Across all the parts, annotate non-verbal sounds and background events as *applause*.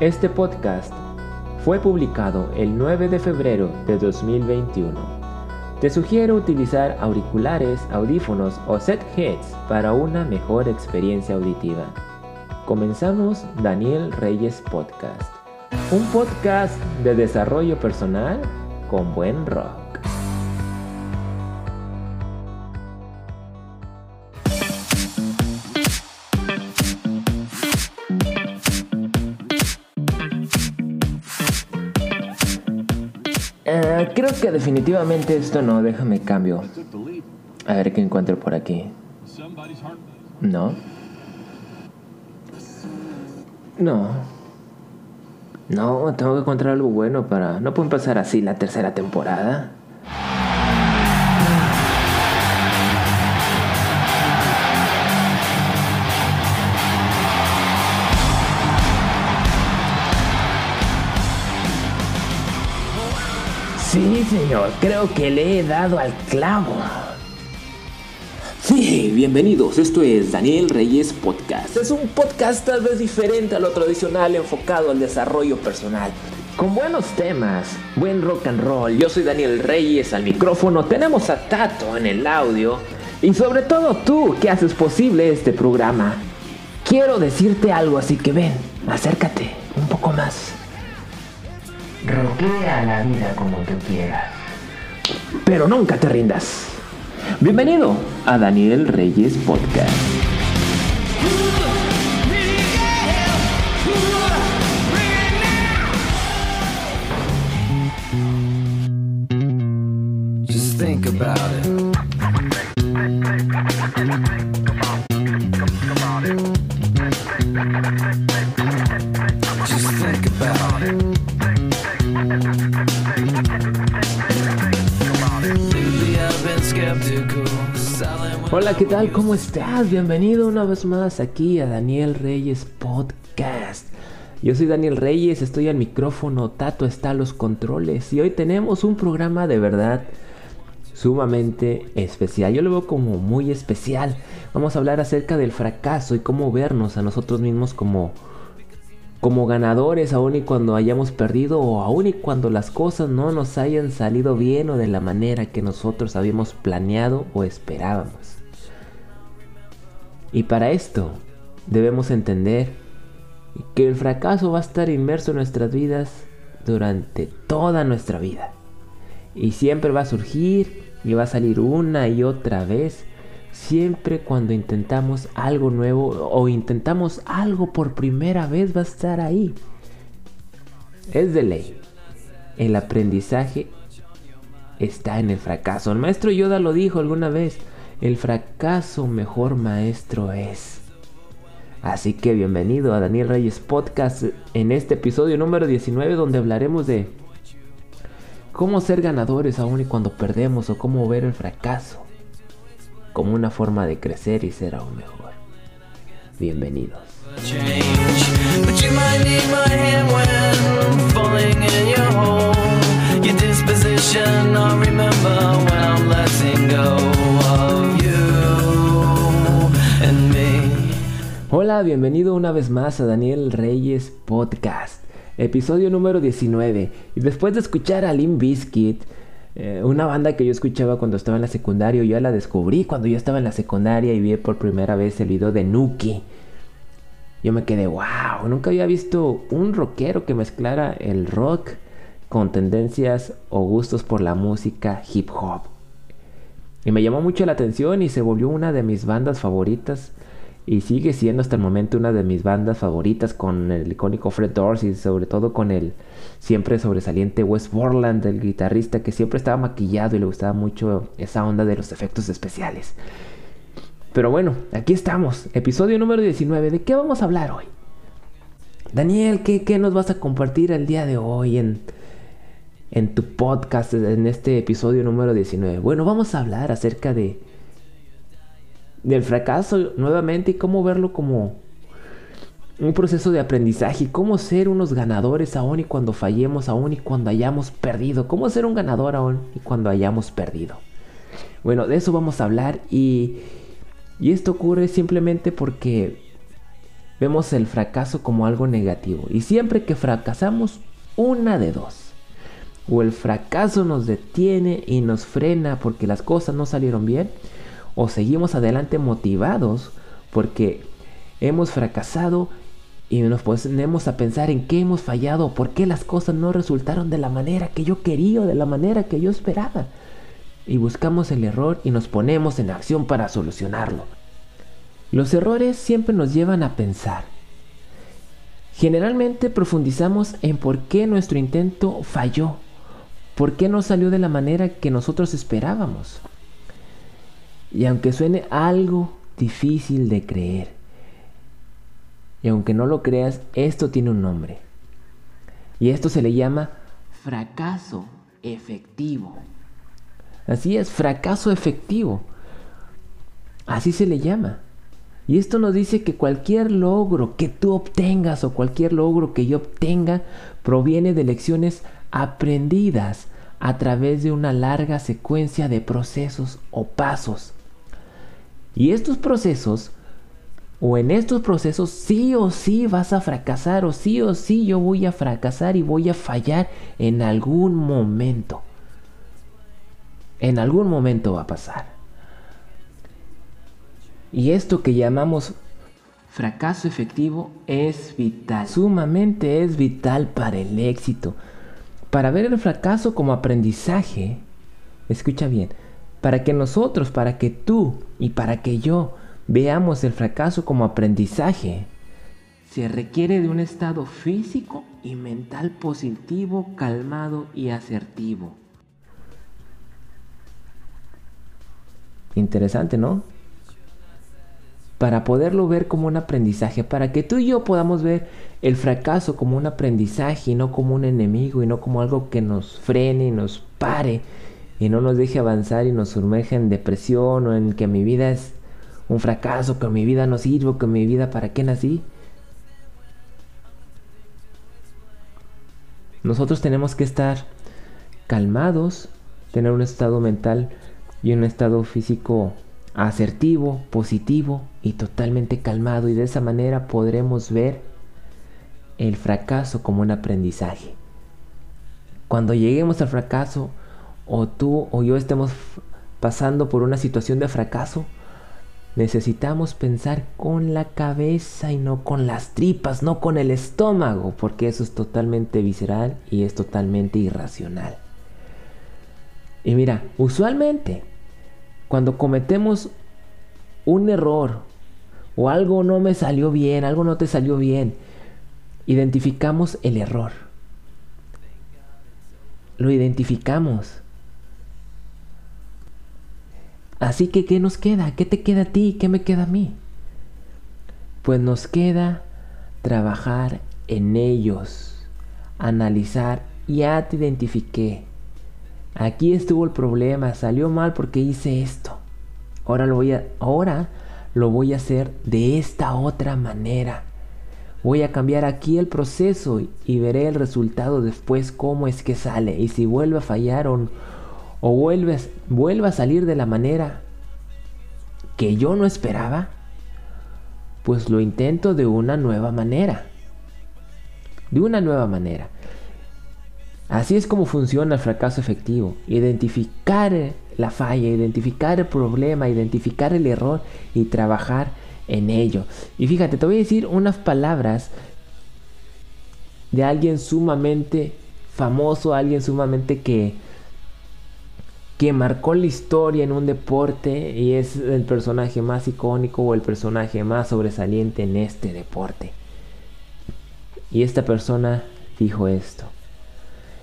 Este podcast fue publicado el 9 de febrero de 2021. Te sugiero utilizar auriculares, audífonos o set heads para una mejor experiencia auditiva. Comenzamos Daniel Reyes Podcast, un podcast de desarrollo personal con buen rock. Que definitivamente esto no, déjame cambio. A ver qué encuentro por aquí. No. No. No, tengo que encontrar algo bueno para... No puedo empezar así la tercera temporada. Señor, creo que le he dado al clavo. Sí, bienvenidos, esto es Daniel Reyes Podcast. Es un podcast tal vez diferente a lo tradicional enfocado al desarrollo personal. Con buenos temas, buen rock and roll. Yo soy Daniel Reyes al micrófono, tenemos a Tato en el audio y sobre todo tú que haces posible este programa. Quiero decirte algo, así que ven, acércate un poco más. Roquea la vida como tú quieras. Pero nunca te rindas. Bienvenido a Daniel Reyes Podcast. Just think about it. Just Hola, ¿qué tal? ¿Cómo estás? Bienvenido una vez más aquí a Daniel Reyes Podcast. Yo soy Daniel Reyes, estoy al micrófono, Tato está a los controles y hoy tenemos un programa de verdad sumamente especial. Yo lo veo como muy especial. Vamos a hablar acerca del fracaso y cómo vernos a nosotros mismos como como ganadores aun y cuando hayamos perdido o aun y cuando las cosas no nos hayan salido bien o de la manera que nosotros habíamos planeado o esperábamos. Y para esto debemos entender que el fracaso va a estar inmerso en nuestras vidas durante toda nuestra vida. Y siempre va a surgir y va a salir una y otra vez. Siempre cuando intentamos algo nuevo o intentamos algo por primera vez va a estar ahí. Es de ley. El aprendizaje está en el fracaso. El maestro Yoda lo dijo alguna vez. El fracaso mejor maestro es. Así que bienvenido a Daniel Reyes Podcast en este episodio número 19 donde hablaremos de cómo ser ganadores aún y cuando perdemos o cómo ver el fracaso como una forma de crecer y ser aún mejor. Bienvenidos. Bienvenido una vez más a Daniel Reyes Podcast, episodio número 19. Y después de escuchar a Limp Bizkit, eh, una banda que yo escuchaba cuando estaba en la secundaria, yo la descubrí cuando yo estaba en la secundaria y vi por primera vez el video de Nuki. Yo me quedé, wow, nunca había visto un rockero que mezclara el rock con tendencias o gustos por la música hip hop. Y me llamó mucho la atención y se volvió una de mis bandas favoritas. Y sigue siendo hasta el momento una de mis bandas favoritas con el icónico Fred Dorsey, sobre todo con el siempre sobresaliente Wes Borland, el guitarrista que siempre estaba maquillado y le gustaba mucho esa onda de los efectos especiales. Pero bueno, aquí estamos, episodio número 19. ¿De qué vamos a hablar hoy? Daniel, ¿qué, qué nos vas a compartir el día de hoy en, en tu podcast, en este episodio número 19? Bueno, vamos a hablar acerca de del fracaso nuevamente y cómo verlo como un proceso de aprendizaje y cómo ser unos ganadores aún y cuando fallemos, aún y cuando hayamos perdido. Cómo ser un ganador aún y cuando hayamos perdido. Bueno, de eso vamos a hablar y, y esto ocurre simplemente porque vemos el fracaso como algo negativo. Y siempre que fracasamos, una de dos. O el fracaso nos detiene y nos frena porque las cosas no salieron bien. O seguimos adelante motivados porque hemos fracasado y nos ponemos a pensar en qué hemos fallado, por qué las cosas no resultaron de la manera que yo quería o de la manera que yo esperaba. Y buscamos el error y nos ponemos en acción para solucionarlo. Los errores siempre nos llevan a pensar. Generalmente profundizamos en por qué nuestro intento falló, por qué no salió de la manera que nosotros esperábamos. Y aunque suene algo difícil de creer, y aunque no lo creas, esto tiene un nombre. Y esto se le llama fracaso efectivo. Así es, fracaso efectivo. Así se le llama. Y esto nos dice que cualquier logro que tú obtengas o cualquier logro que yo obtenga proviene de lecciones aprendidas a través de una larga secuencia de procesos o pasos. Y estos procesos, o en estos procesos, sí o sí vas a fracasar, o sí o sí yo voy a fracasar y voy a fallar en algún momento. En algún momento va a pasar. Y esto que llamamos fracaso efectivo es vital, sumamente es vital para el éxito. Para ver el fracaso como aprendizaje, escucha bien, para que nosotros, para que tú y para que yo veamos el fracaso como aprendizaje, se requiere de un estado físico y mental positivo, calmado y asertivo. Interesante, ¿no? para poderlo ver como un aprendizaje, para que tú y yo podamos ver el fracaso como un aprendizaje y no como un enemigo y no como algo que nos frene y nos pare y no nos deje avanzar y nos sumerja en depresión o en que mi vida es un fracaso, que mi vida no sirve, que mi vida para qué nací. Nosotros tenemos que estar calmados, tener un estado mental y un estado físico asertivo, positivo y totalmente calmado y de esa manera podremos ver el fracaso como un aprendizaje. Cuando lleguemos al fracaso o tú o yo estemos pasando por una situación de fracaso, necesitamos pensar con la cabeza y no con las tripas, no con el estómago, porque eso es totalmente visceral y es totalmente irracional. Y mira, usualmente cuando cometemos un error o algo no me salió bien, algo no te salió bien, identificamos el error. Lo identificamos. Así que, ¿qué nos queda? ¿Qué te queda a ti? ¿Qué me queda a mí? Pues nos queda trabajar en ellos, analizar, ya te identifiqué, Aquí estuvo el problema, salió mal porque hice esto. Ahora lo voy a ahora lo voy a hacer de esta otra manera. Voy a cambiar aquí el proceso y veré el resultado después cómo es que sale y si vuelve a fallar o, o vuelve, vuelve a salir de la manera que yo no esperaba, pues lo intento de una nueva manera. De una nueva manera. Así es como funciona el fracaso efectivo. Identificar la falla, identificar el problema, identificar el error y trabajar en ello. Y fíjate, te voy a decir unas palabras de alguien sumamente famoso, alguien sumamente que que marcó la historia en un deporte y es el personaje más icónico o el personaje más sobresaliente en este deporte. Y esta persona dijo esto.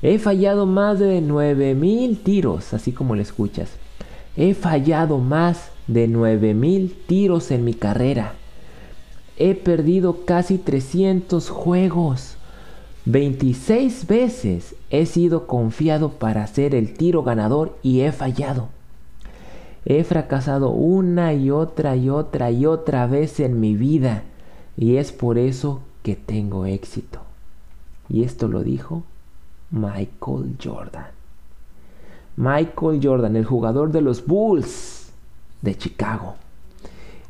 He fallado más de 9000 tiros, así como lo escuchas. He fallado más de 9000 tiros en mi carrera. He perdido casi 300 juegos. 26 veces he sido confiado para hacer el tiro ganador y he fallado. He fracasado una y otra y otra y otra vez en mi vida y es por eso que tengo éxito. Y esto lo dijo Michael Jordan. Michael Jordan, el jugador de los Bulls de Chicago.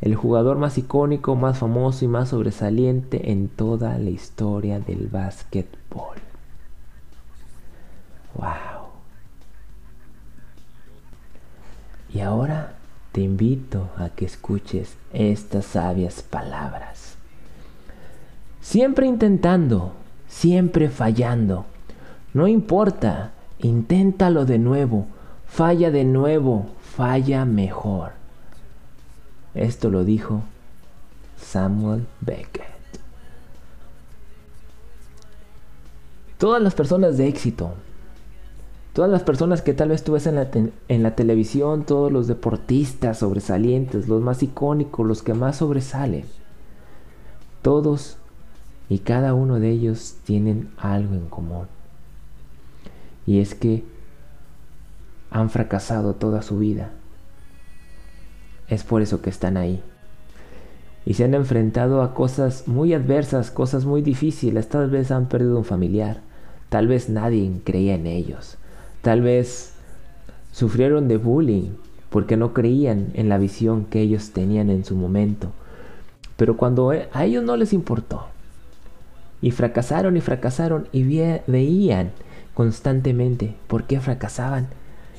El jugador más icónico, más famoso y más sobresaliente en toda la historia del básquetbol. ¡Wow! Y ahora te invito a que escuches estas sabias palabras. Siempre intentando, siempre fallando. No importa, inténtalo de nuevo, falla de nuevo, falla mejor. Esto lo dijo Samuel Beckett. Todas las personas de éxito, todas las personas que tal vez tú ves en la, en la televisión, todos los deportistas sobresalientes, los más icónicos, los que más sobresalen, todos y cada uno de ellos tienen algo en común. Y es que han fracasado toda su vida. Es por eso que están ahí. Y se han enfrentado a cosas muy adversas, cosas muy difíciles. Tal vez han perdido un familiar. Tal vez nadie creía en ellos. Tal vez sufrieron de bullying porque no creían en la visión que ellos tenían en su momento. Pero cuando a ellos no les importó, y fracasaron y fracasaron y veían constantemente por qué fracasaban.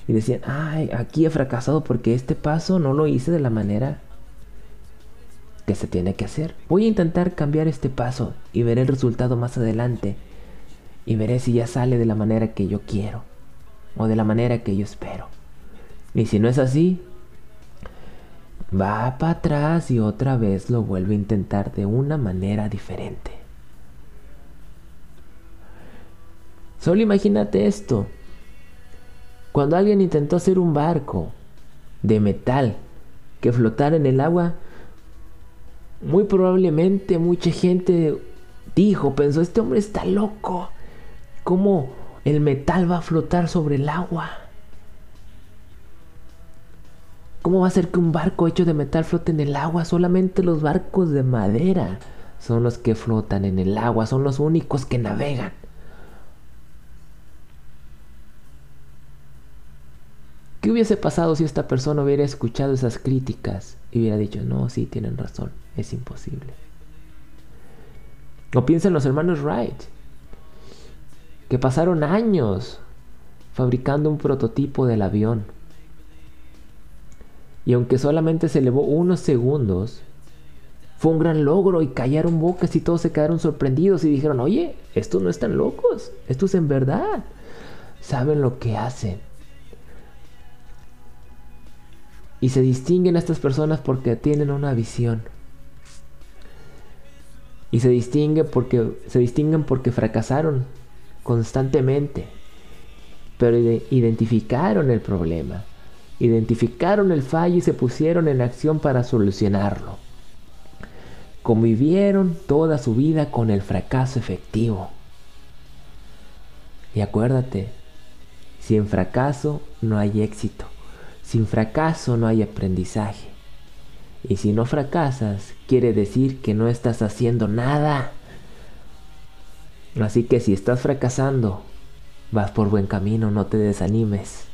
Y decían, ay, aquí he fracasado porque este paso no lo hice de la manera que se tiene que hacer. Voy a intentar cambiar este paso y veré el resultado más adelante. Y veré si ya sale de la manera que yo quiero o de la manera que yo espero. Y si no es así, va para atrás y otra vez lo vuelve a intentar de una manera diferente. Solo imagínate esto. Cuando alguien intentó hacer un barco de metal que flotara en el agua, muy probablemente mucha gente dijo, pensó, este hombre está loco. ¿Cómo el metal va a flotar sobre el agua? ¿Cómo va a ser que un barco hecho de metal flote en el agua? Solamente los barcos de madera son los que flotan en el agua, son los únicos que navegan. ¿Qué hubiese pasado si esta persona hubiera escuchado esas críticas y hubiera dicho, no, sí, tienen razón, es imposible? O piensa en los hermanos Wright, que pasaron años fabricando un prototipo del avión. Y aunque solamente se elevó unos segundos, fue un gran logro y callaron bocas y todos se quedaron sorprendidos y dijeron, oye, estos no están locos, estos en verdad saben lo que hacen. Y se distinguen estas personas porque tienen una visión. Y se distinguen porque se distinguen porque fracasaron constantemente. Pero identificaron el problema. Identificaron el fallo y se pusieron en acción para solucionarlo. Convivieron toda su vida con el fracaso efectivo. Y acuérdate, si en fracaso no hay éxito. Sin fracaso no hay aprendizaje. Y si no fracasas, quiere decir que no estás haciendo nada. Así que si estás fracasando, vas por buen camino, no te desanimes.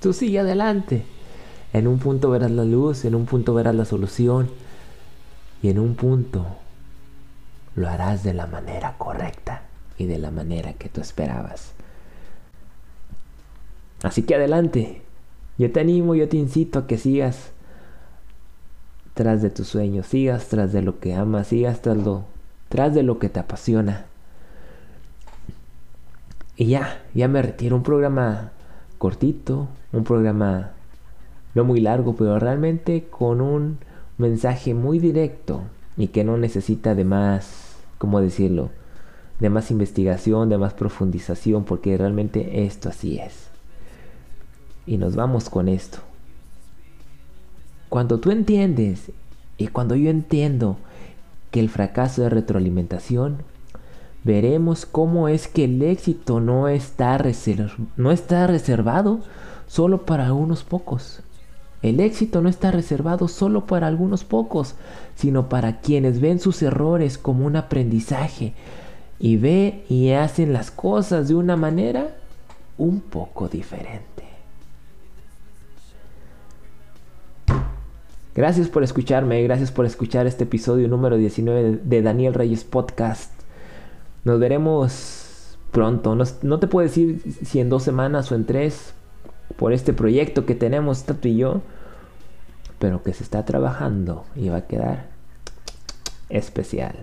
Tú sigue adelante. En un punto verás la luz, en un punto verás la solución y en un punto lo harás de la manera correcta y de la manera que tú esperabas. Así que adelante, yo te animo, yo te incito a que sigas tras de tus sueños, sigas tras de lo que amas, sigas tras, lo, tras de lo que te apasiona. Y ya, ya me retiro. Un programa cortito, un programa no muy largo, pero realmente con un mensaje muy directo y que no necesita de más, ¿cómo decirlo? De más investigación, de más profundización, porque realmente esto así es. Y nos vamos con esto. Cuando tú entiendes y cuando yo entiendo que el fracaso es retroalimentación, veremos cómo es que el éxito no está, no está reservado solo para unos pocos. El éxito no está reservado solo para algunos pocos, sino para quienes ven sus errores como un aprendizaje y ve y hacen las cosas de una manera un poco diferente. Gracias por escucharme, gracias por escuchar este episodio número 19 de Daniel Reyes Podcast. Nos veremos pronto. No, te puedo decir si en dos semanas o en tres por este proyecto que tenemos Tato y yo, pero que se está trabajando y va a quedar especial.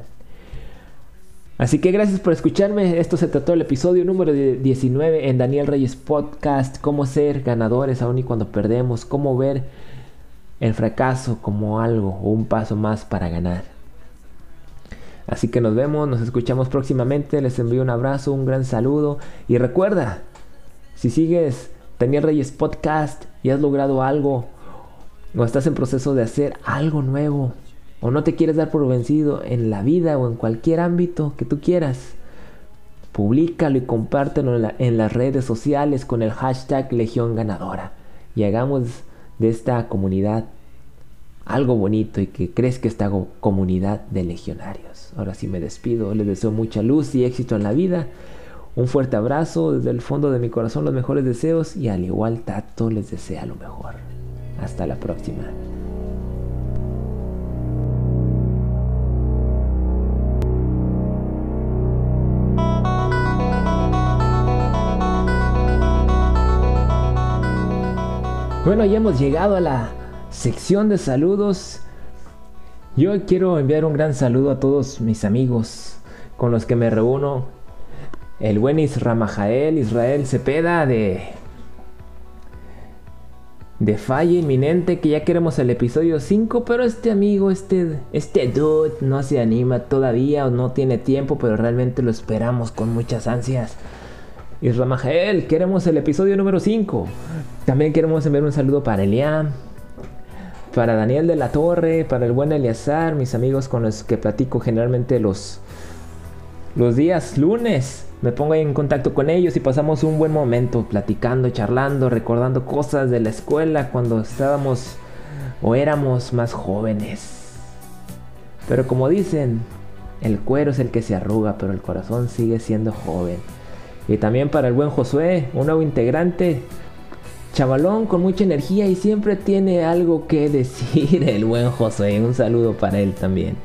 Así que gracias por escucharme. Esto se trató el episodio número 19 en Daniel Reyes Podcast. Cómo ser ganadores aún y cuando perdemos. Cómo ver el fracaso como algo o un paso más para ganar. Así que nos vemos, nos escuchamos próximamente. Les envío un abrazo, un gran saludo. Y recuerda, si sigues Daniel Reyes Podcast y has logrado algo o estás en proceso de hacer algo nuevo o no te quieres dar por vencido en la vida o en cualquier ámbito que tú quieras, públicalo y compártelo en, en las redes sociales con el hashtag Legión Ganadora y hagamos de esta comunidad algo bonito y que crezca esta comunidad de legionarios. Ahora sí me despido, les deseo mucha luz y éxito en la vida. Un fuerte abrazo desde el fondo de mi corazón, los mejores deseos y al igual Tato les desea lo mejor. Hasta la próxima. Bueno, ya hemos llegado a la sección de saludos. Yo quiero enviar un gran saludo a todos mis amigos con los que me reúno. El buen Israel, Israel Cepeda de de falla inminente que ya queremos el episodio 5, pero este amigo, este este dude no se anima todavía o no tiene tiempo, pero realmente lo esperamos con muchas ansias. Israel, queremos el episodio número 5. También queremos enviar un saludo para Eliam, para Daniel de la Torre, para el buen Eliazar, mis amigos con los que platico generalmente los, los días lunes. Me pongo en contacto con ellos y pasamos un buen momento platicando, charlando, recordando cosas de la escuela cuando estábamos o éramos más jóvenes. Pero como dicen, el cuero es el que se arruga, pero el corazón sigue siendo joven. Y también para el buen Josué, un nuevo integrante. Chavalón con mucha energía y siempre tiene algo que *laughs* decir el buen Josué. Un saludo para él también.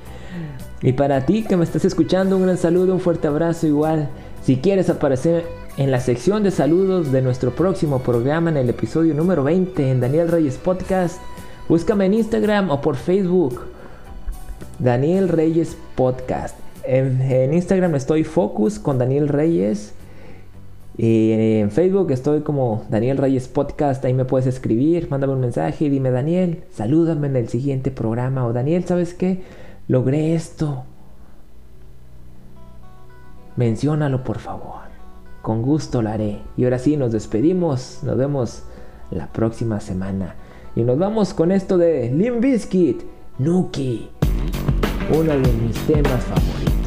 Y para ti que me estás escuchando, un gran saludo, un fuerte abrazo igual. Si quieres aparecer en la sección de saludos de nuestro próximo programa en el episodio número 20 en Daniel Reyes Podcast, búscame en Instagram o por Facebook. Daniel Reyes Podcast. En, en Instagram estoy Focus con Daniel Reyes. Y en Facebook estoy como Daniel Reyes Podcast, ahí me puedes escribir, mándame un mensaje dime Daniel, salúdame en el siguiente programa o Daniel, ¿sabes qué? Logré esto. Menciónalo por favor. Con gusto lo haré. Y ahora sí, nos despedimos. Nos vemos la próxima semana. Y nos vamos con esto de Lim Biscuit, Nuki. Uno de mis temas favoritos.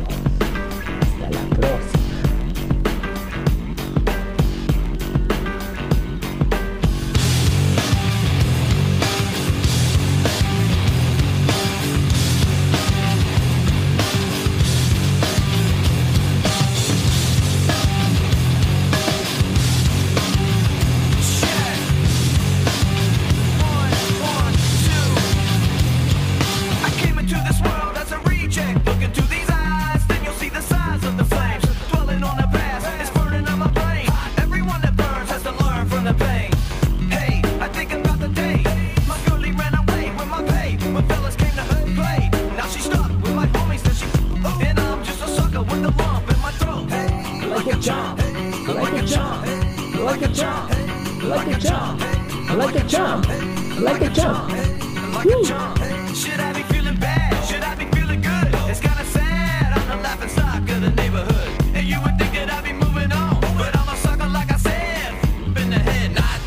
Should I be feeling bad? Should I be feeling good? It's kinda sad. I'm the laughing stock of the neighborhood. And you would think that I'd be moving on. But I'm a sucker, like I said. In the head, not.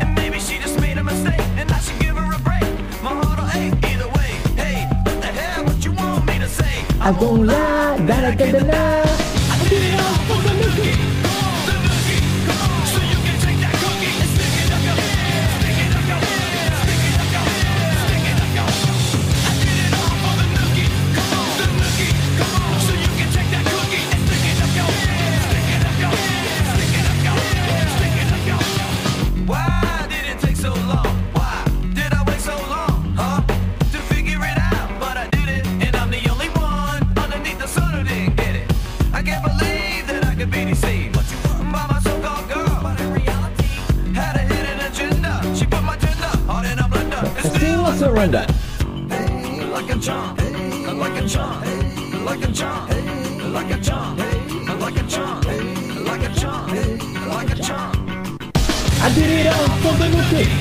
And maybe she just made a mistake. And I should give her a break. My heart will ache either way. Hey, what the hell? What you want me to say? I won't lie, that I get the I did it all for the nookie.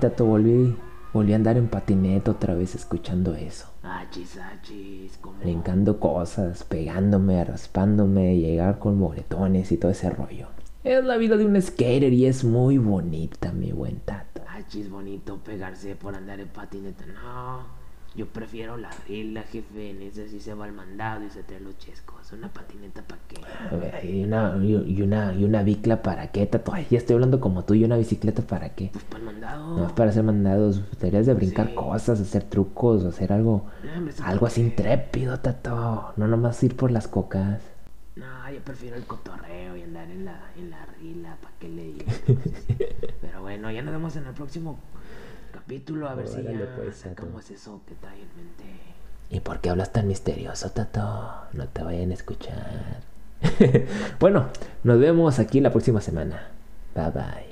Tato, volví, volví a andar en patineta otra vez escuchando eso. Achis, achis, como... Brincando cosas, pegándome, raspándome, llegar con moretones y todo ese rollo. Es la vida de un skater y es muy bonita, mi buen Tato. Achis, bonito pegarse por andar en patineta. No, yo prefiero la rila, jefe. En ese sí se va al mandado y se trae los chescos. Una patineta pa' qué. Y una, y una, y una bicla para qué, Tato. Ay, ya estoy hablando como tú y una bicicleta para qué. Pues para el mandado. No es para hacer mandados, deberías de brincar Sí. cosas, hacer trucos, hacer algo, No, algo así intrépido, Tato. No nomás ir por las cocas. No, yo prefiero el cotorreo y andar en la, en la rila. ¿Para qué le digo? *laughs* Pero bueno, ya nos vemos en el próximo capítulo. A ver si ya pues, sacamos eso que trae en mente. ¿Y por qué hablas tan misterioso, Tato? No te vayan a escuchar. *laughs* bueno, nos vemos aquí la próxima semana. Bye bye.